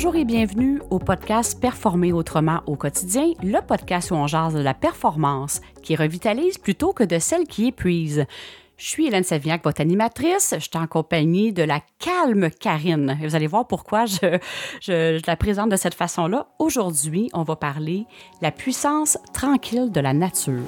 Bonjour et bienvenue au podcast Performer autrement au quotidien, le podcast où on jase de la performance qui revitalise plutôt que de celle qui épuise. Je suis Hélène Savignac, votre animatrice. Je suis en compagnie de la calme Karine. Vous allez voir pourquoi je, je, la présente de cette façon-là. Aujourd'hui, on va parler la puissance tranquille de la nature.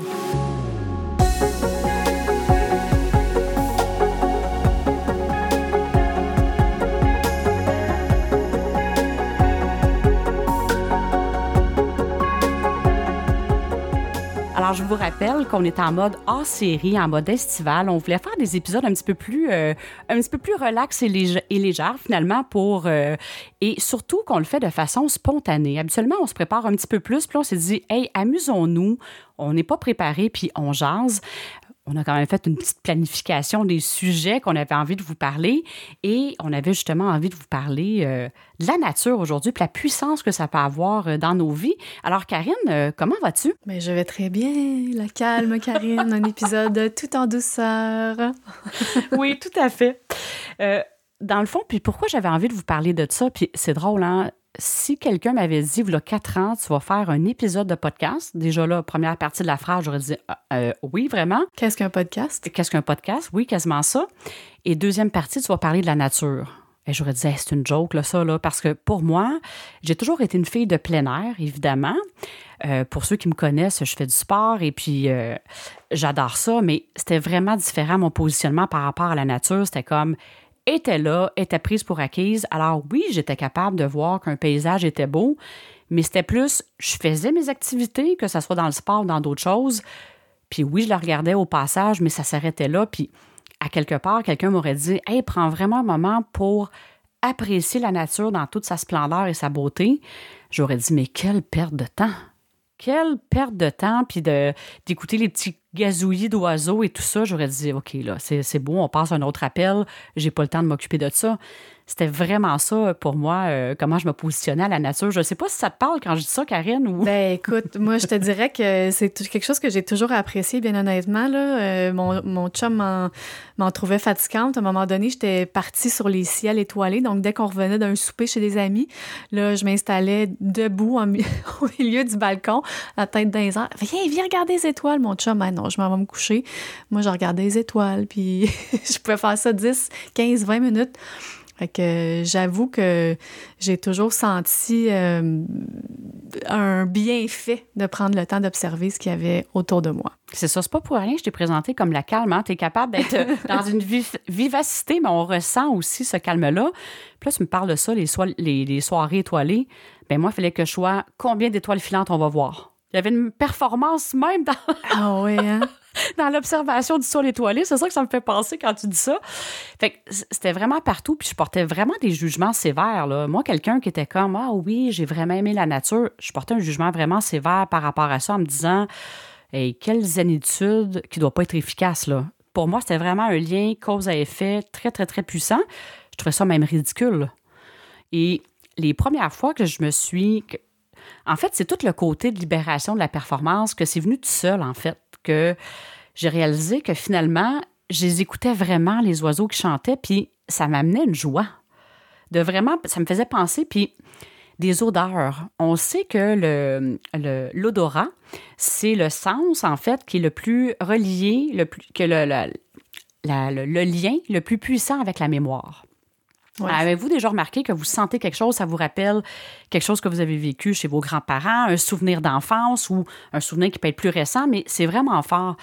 Alors, je vous rappelle qu'on est en mode hors série, en mode estival. On voulait faire des épisodes un petit peu plus, euh, un petit peu plus relax et, léger, finalement, pour. Euh, et surtout qu'on le fait de façon spontanée. Habituellement, on se prépare un petit peu plus, puis on s'est dit, hey, amusons-nous. On n'est pas préparé, puis on jase on a quand même fait une petite planification des sujets qu'on avait envie de vous parler et on avait justement envie de vous parler euh, de la nature aujourd'hui puis la puissance que ça peut avoir euh, dans nos vies. Alors Karine, euh, comment vas-tu? Mais je vais très bien, la calme Karine, un épisode tout en douceur. oui, tout à fait. dans le fond, puis pourquoi j'avais envie de vous parler de ça, puis c'est drôle, hein? Si quelqu'un m'avait dit, a quatre ans, tu vas faire un épisode de podcast, déjà là, première partie de la phrase, j'aurais dit euh, euh, oui, vraiment. Qu'est-ce qu'un podcast? Qu'est-ce qu'un podcast? Oui, quasiment ça. Et deuxième partie, tu vas parler de la nature. Et j'aurais dit, c'est une joke, là, ça, là, parce que pour moi, j'ai toujours été une fille de plein air, évidemment. Euh, pour ceux qui me connaissent, je fais du sport et puis j'adore ça, mais c'était vraiment différent mon positionnement par rapport à la nature. C'était comme, était là, était prise pour acquise. Alors oui, j'étais capable de voir qu'un paysage était beau, mais c'était plus, je faisais mes activités, que ce soit dans le sport ou dans d'autres choses. Puis oui, je la regardais au passage, mais ça s'arrêtait là. Puis à quelque part, quelqu'un m'aurait dit, hey, prends vraiment un moment pour apprécier la nature dans toute sa splendeur et sa beauté. J'aurais dit, mais quelle perte de temps! Quelle perte de temps, puis d'écouter les petits gazouillis d'oiseaux et tout ça, j'aurais dit, OK, là, c'est beau, on passe un autre appel, j'ai pas le temps de m'occuper de ça. C'était vraiment ça pour moi, euh, comment je me positionnais à la nature. Je sais pas si ça te parle quand je dis ça, Karine. Ou... Ben écoute, moi je te dirais que c'est quelque chose que j'ai toujours apprécié, bien honnêtement. Là. Euh, mon, mon chum m'en trouvait fatigante. À un moment donné, j'étais partie sur les ciels étoilés. Donc dès qu'on revenait d'un souper chez des amis, là, je m'installais debout au milieu du balcon, la tête les airs. Viens, viens regarder les étoiles, mon chum. Ben non, je m'en vais me coucher. Moi, je regardais les étoiles, puis je pouvais faire ça 10, 15, 20 minutes. Fait que j'avoue que j'ai toujours senti euh, un bienfait de prendre le temps d'observer ce qu'il y avait autour de moi. C'est ça, c'est pas pour rien que je t'ai présenté comme la calme. Hein? Tu es capable d'être dans une vivacité, mais on ressent aussi ce calme-là. Puis là, tu me parles de ça, les, les, soirées étoilées. Ben moi, il fallait que je sois combien d'étoiles filantes on va voir? Il y avait une performance même dans. Ah oui, hein? dans l'observation du sol étoilé. C'est ça que ça me fait penser quand tu dis ça. Fait que c'était vraiment partout, puis je portais vraiment des jugements sévères. Moi, quelqu'un qui était comme Ah oui, j'ai vraiment aimé la nature, je portais un jugement vraiment sévère par rapport à ça en me disant Hey, quelle zénitude qui doit pas être efficace là. Pour moi, c'était vraiment un lien cause à effet très, très, très puissant. Je trouvais ça même ridicule. Et les premières fois que je me suis. En fait, c'est tout le côté de libération de la performance que c'est venu tout seul, en fait que j'ai réalisé que finalement, je les écoutais vraiment, les oiseaux qui chantaient, puis ça m'amenait une joie. De vraiment, ça me faisait penser, puis des odeurs. On sait que le, l'odorat, c'est le sens, en fait, qui est le plus relié, le plus, que le, le lien le plus puissant avec la mémoire. Avez-vous déjà remarqué que vous sentez quelque chose, ça vous rappelle quelque chose que vous avez vécu chez vos grands-parents, un souvenir d'enfance ou un souvenir qui peut être plus récent, mais c'est vraiment fort.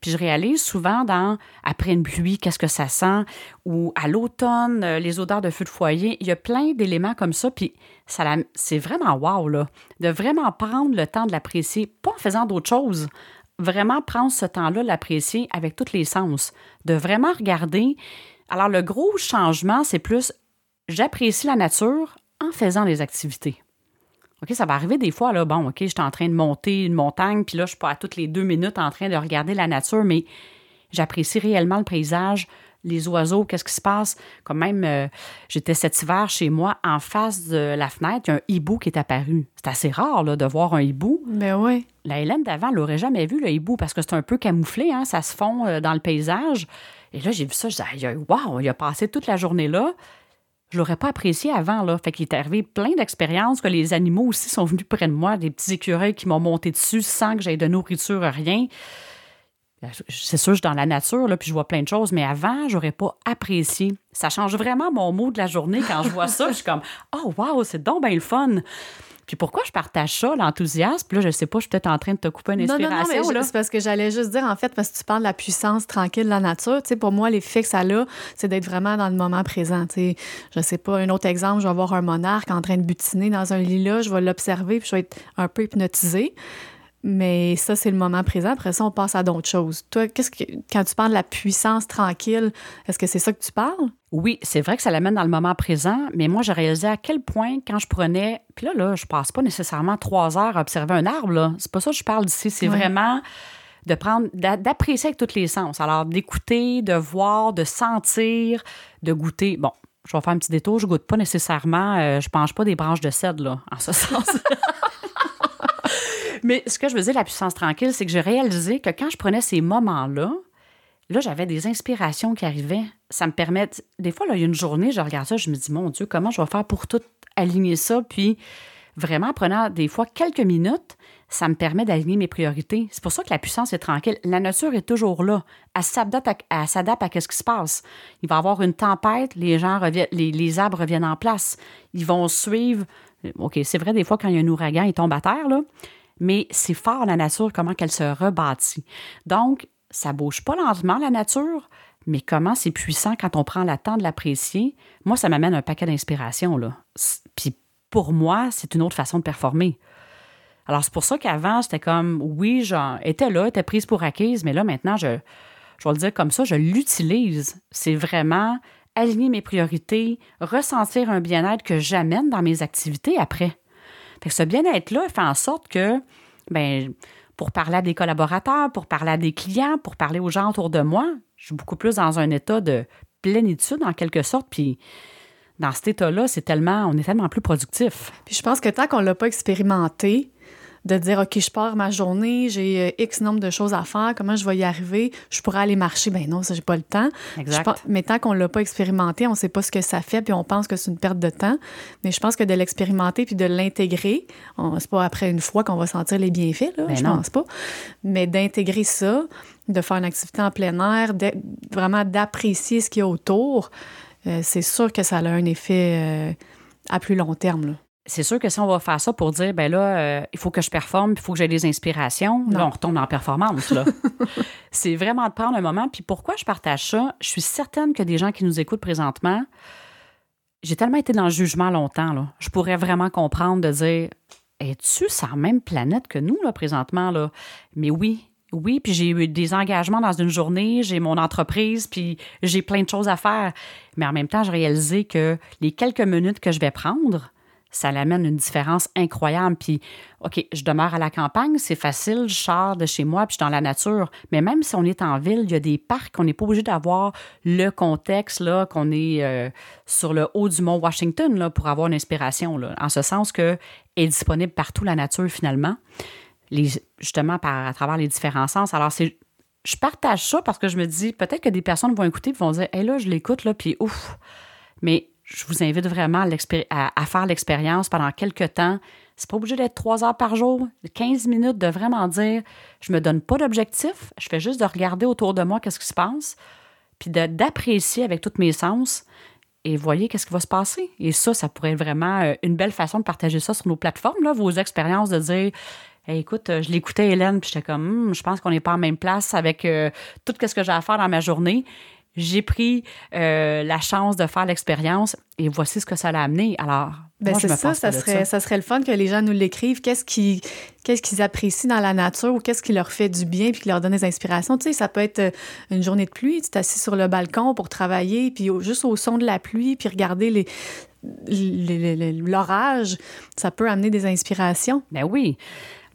Puis je réalise souvent dans après une pluie, qu'est-ce que ça sent, ou à l'automne, euh, les odeurs de feu de foyer, il y a plein d'éléments comme ça, puis ça, c'est vraiment wow, là, de vraiment prendre le temps de l'apprécier, pas en faisant d'autres choses, vraiment prendre ce temps-là, l'apprécier avec tous les sens, de vraiment regarder. Alors, le gros changement, c'est plus j'apprécie la nature en faisant des activités. OK, ça va arriver des fois, là, bon, OK, je suis en train de monter une montagne, puis là, je suis pas à toutes les deux minutes en train de regarder la nature, mais j'apprécie réellement le paysage, les oiseaux, qu'est-ce qui se passe. Comme même, euh, j'étais cet hiver chez moi, en face de la fenêtre, il y a un hibou qui est apparu. C'est assez rare, là, de voir un hibou. Mais ben oui. La Hélène d'avant, elle l'aurait jamais vu, le hibou, parce que c'est un peu camouflé, hein, ça se fond euh, dans le paysage. Et là, j'ai vu ça, je disais, wow, il a passé toute la journée là je l'aurais pas apprécié avant. Là. Fait qu'il est arrivé plein d'expériences que les animaux aussi sont venus près de moi, des petits écureuils qui m'ont monté dessus sans que j'aie de nourriture, rien. C'est sûr, je suis dans la nature, là, puis je vois plein de choses, mais avant, j'aurais pas apprécié. Ça change vraiment mon mot de la journée quand je vois ça. je suis comme, oh, wow, c'est donc bien le fun. Puis pourquoi je partage ça, l'enthousiasme? Là, je sais pas, je suis peut-être en train de te couper une inspiration. Non, non, non, c'est parce que j'allais juste dire, en fait, parce que tu parles de la puissance tranquille de la nature. Tu sais, pour moi, l'effet que ça a, c'est d'être vraiment dans le moment présent. Tu sais, je sais pas, un autre exemple, je vais voir un monarque en train de butiner dans un lit-là, je vais l'observer, puis je vais être un peu hypnotisée. Mais ça, c'est le moment présent. Après ça, on passe à d'autres choses. Toi, qu'est-ce que quand tu parles de la puissance tranquille, est-ce que c'est ça que tu parles? Oui, c'est vrai que ça l'amène dans le moment présent, mais moi, j'ai réalisé à quel point, quand je prenais. Puis là, là, je passe pas nécessairement trois heures à observer un arbre. C'est pas ça que je parle d'ici. C'est vraiment de prendre, d'apprécier avec tous les sens. Alors, d'écouter, de voir, de sentir, de goûter. Bon, je vais faire un petit détour. Je goûte pas nécessairement, euh, je mange pas des branches de cèdre, là, en ce sens. Mais ce que je veux dire, la puissance tranquille, c'est que j'ai réalisé que quand je prenais ces moments-là, là, j'avais des inspirations qui arrivaient. Ça me permet. Des fois, il y a une journée, je regarde ça, je me dis, mon Dieu, comment je vais faire pour tout aligner ça? Puis, vraiment, prenant des fois quelques minutes, ça me permet d'aligner mes priorités. C'est pour ça que la puissance est tranquille. La nature est toujours là. Elle s'adapte à, à ce qui se passe. Il va y avoir une tempête, les gens reviennent, les, les arbres reviennent en place. Ils vont suivre. OK, c'est vrai, des fois, quand il y a un ouragan, il tombe à terre, là mais c'est fort la nature, comment qu'elle se rebâtit. Donc, ça bouge pas lentement, la nature, mais comment c'est puissant quand on prend le temps de l'apprécier. Moi, ça m'amène un paquet d'inspiration. Puis pour moi, c'est une autre façon de performer. Alors, c'est pour ça qu'avant, c'était comme, oui, j'étais là, était prise pour acquise, mais là, maintenant, je, je vais le dire comme ça, je l'utilise. C'est vraiment aligner mes priorités, ressentir un bien-être que j'amène dans mes activités après ce bien-être-là fait en sorte que, ben, pour parler à des collaborateurs, pour parler à des clients, pour parler aux gens autour de moi, je suis beaucoup plus dans un état de plénitude en quelque sorte. Puis dans cet état-là, c'est tellement, on est tellement plus productif. Puis je pense que tant qu'on ne l'a pas expérimenté, de dire, OK, je pars ma journée, j'ai euh, X nombre de choses à faire, comment je vais y arriver? Je pourrais aller marcher. Ben non, ça, j'ai pas le temps. Exact. mais tant qu'on l'a pas expérimenté, on sait pas ce que ça fait, puis on pense que c'est une perte de temps. Mais je pense que de l'expérimenter puis de l'intégrer, c'est pas après une fois qu'on va sentir les bienfaits, là, ben je pense pas. Mais d'intégrer ça, de faire une activité en plein air, vraiment d'apprécier ce qu'il y a autour, euh, c'est sûr que ça a un effet euh, à plus long terme. Là c'est sûr que si on va faire ça pour dire, ben là, euh, il faut que je performe, il faut que j'ai des inspirations, là, on retombe en performance. Là. c'est vraiment de prendre un moment. Puis pourquoi je partage ça? Je suis certaine que des gens qui nous écoutent présentement, j'ai tellement été dans le jugement longtemps, là. Je pourrais vraiment comprendre de dire, es-tu sur la même planète que nous, là, présentement, là? Mais oui, oui, puis j'ai eu des engagements dans une journée, j'ai mon entreprise, puis j'ai plein de choses à faire. Mais en même temps, j'ai réalisé que les quelques minutes que je vais prendre, ça l'amène une différence incroyable. Puis, OK, je demeure à la campagne, c'est facile, je sors de chez moi, puis je suis dans la nature. Mais même si on est en ville, il y a des parcs, on n'est pas obligé d'avoir le contexte, là, qu'on est euh, sur le haut du mont Washington, là, pour avoir une inspiration, là. En ce sens que est disponible partout la nature, finalement. Les, justement, par, à travers les différents sens. Alors, c'est je partage ça parce que je me dis, peut-être que des personnes vont écouter et vont dire, hé là, je l'écoute, là, puis ouf. Mais je vous invite vraiment à, faire l'expérience pendant quelques temps. C'est pas obligé d'être trois heures par jour, 15 minutes de vraiment dire je me donne pas d'objectif, je fais juste de regarder autour de moi qu'est-ce qui se passe, puis d'apprécier avec tous mes sens et voyez qu'est-ce qui va se passer. Et ça, ça pourrait être vraiment euh, une belle façon de partager ça sur nos plateformes, là, vos expériences, de dire écoute, je l'écoutais Hélène, puis j'étais comme, hmm, je pense qu'on n'est pas en même place avec euh, tout ce que j'ai à faire dans ma journée j'ai pris euh, la chance de faire l'expérience et voici ce que ça l'a amené. Alors, ben c'est ça, ça serait, ça. serait le fun que les gens nous l'écrivent. Qu'est-ce qu'ils qu'est-ce qu'ils apprécient dans la nature ou qu'est-ce qui leur fait du bien puis qui leur donne des inspirations? Tu sais, ça peut être euh, une journée de pluie, tu t'assis sur le balcon pour travailler, puis juste au son de la pluie, puis regarder les l'orage, ça peut amener des inspirations. Ben oui.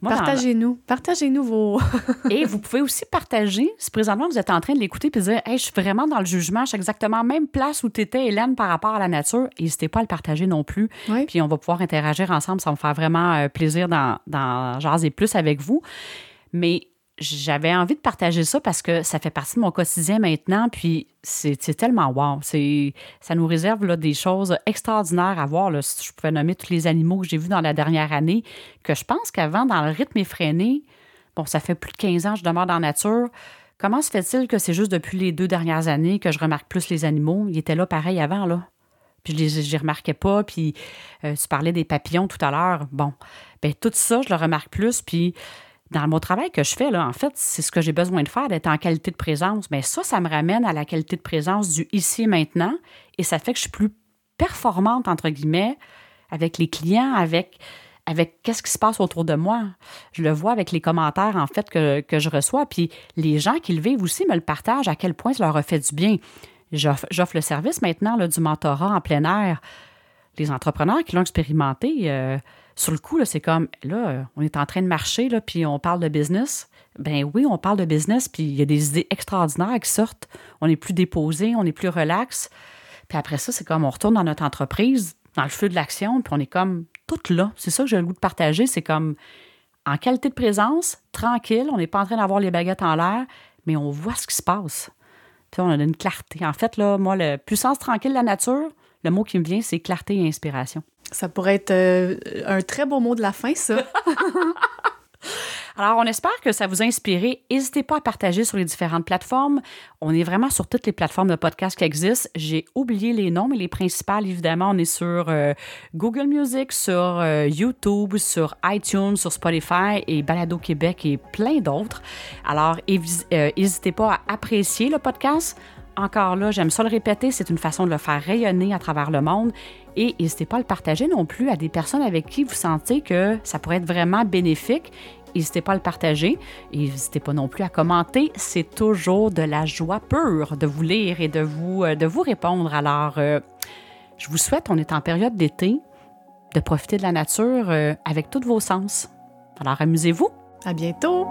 Partagez-nous. Partagez-nous vos. et vous pouvez aussi partager, si présentement vous êtes en train de l'écouter puis dire Hey, je suis vraiment dans le jugement, je suis exactement la même place où tu étais, Hélène, par rapport à la nature. N'hésitez pas à le partager non plus. Puis on va pouvoir interagir ensemble. Ça va me faire vraiment euh, plaisir d'en jaser plus avec vous. Mais j'avais envie de partager ça parce que ça fait partie de mon quotidien maintenant, puis c'est tellement wow. Ça nous réserve là, des choses extraordinaires à voir. Si je pouvais nommer tous les animaux que j'ai vus dans la dernière année, que je pense qu'avant, dans le rythme effréné, bon, ça fait plus de 15 ans que je demeure dans la nature. Comment se fait-il que c'est juste depuis les deux dernières années que je remarque plus les animaux? Ils étaient là pareil avant, là. Puis je les remarquais pas. Puis euh, tu parlais des papillons tout à l'heure. Bon, bien, tout ça, je le remarque plus. Puis dans mon travail que je fais, là, en fait, c'est ce que j'ai besoin de faire, d'être en qualité de présence. Mais ça, ça me ramène à la qualité de présence du ici et maintenant. Et ça fait que je suis plus performante, entre guillemets, avec les clients, avec, avec qu'est-ce qui se passe autour de moi. Je le vois avec les commentaires, en fait, que, je reçois. Puis les gens qui le vivent aussi me le partagent à quel point ça leur a fait du bien. J'offre le service maintenant là, du mentorat en plein air. Les entrepreneurs qui l'ont expérimenté, euh, sur le coup, c'est comme, là, on est en train de marcher, puis on parle de business. Ben oui, on parle de business, puis il y a des idées extraordinaires qui sortent. On est plus déposé, on est plus relax. Puis après ça, c'est comme on retourne dans notre entreprise, dans le feu de l'action, puis on est comme tout là. C'est ça que j'ai le goût de partager. C'est comme en qualité de présence, tranquille, on n'est pas en train d'avoir les baguettes en l'air, mais on voit ce qui se passe. Puis on a une clarté. En fait, là, moi, la puissance tranquille de la nature, le mot qui me vient, c'est clarté et inspiration. Ça pourrait être euh, un très beau mot de la fin, ça. Alors, on espère que ça vous a inspiré. N'hésitez pas à partager sur les différentes plateformes. On est vraiment sur toutes les plateformes de podcast qui existent. J'ai oublié les noms, mais les principales, évidemment, on est sur euh, Google Music, sur euh, YouTube, sur iTunes, sur Spotify et Balado Québec et plein d'autres. Alors, n'hésitez pas à apprécier le podcast encore là, j'aime ça le répéter, c'est une façon de le faire rayonner à travers le monde. Et n'hésitez pas à le partager non plus à des personnes avec qui vous sentez que ça pourrait être vraiment bénéfique. N'hésitez pas à le partager. Et n'hésitez pas non plus à commenter. C'est toujours de la joie pure de vous lire et de vous, euh, de vous répondre. Alors, euh, je vous souhaite, on est en période d'été, de profiter de la nature euh, avec tous vos sens. Alors, amusez-vous. À bientôt!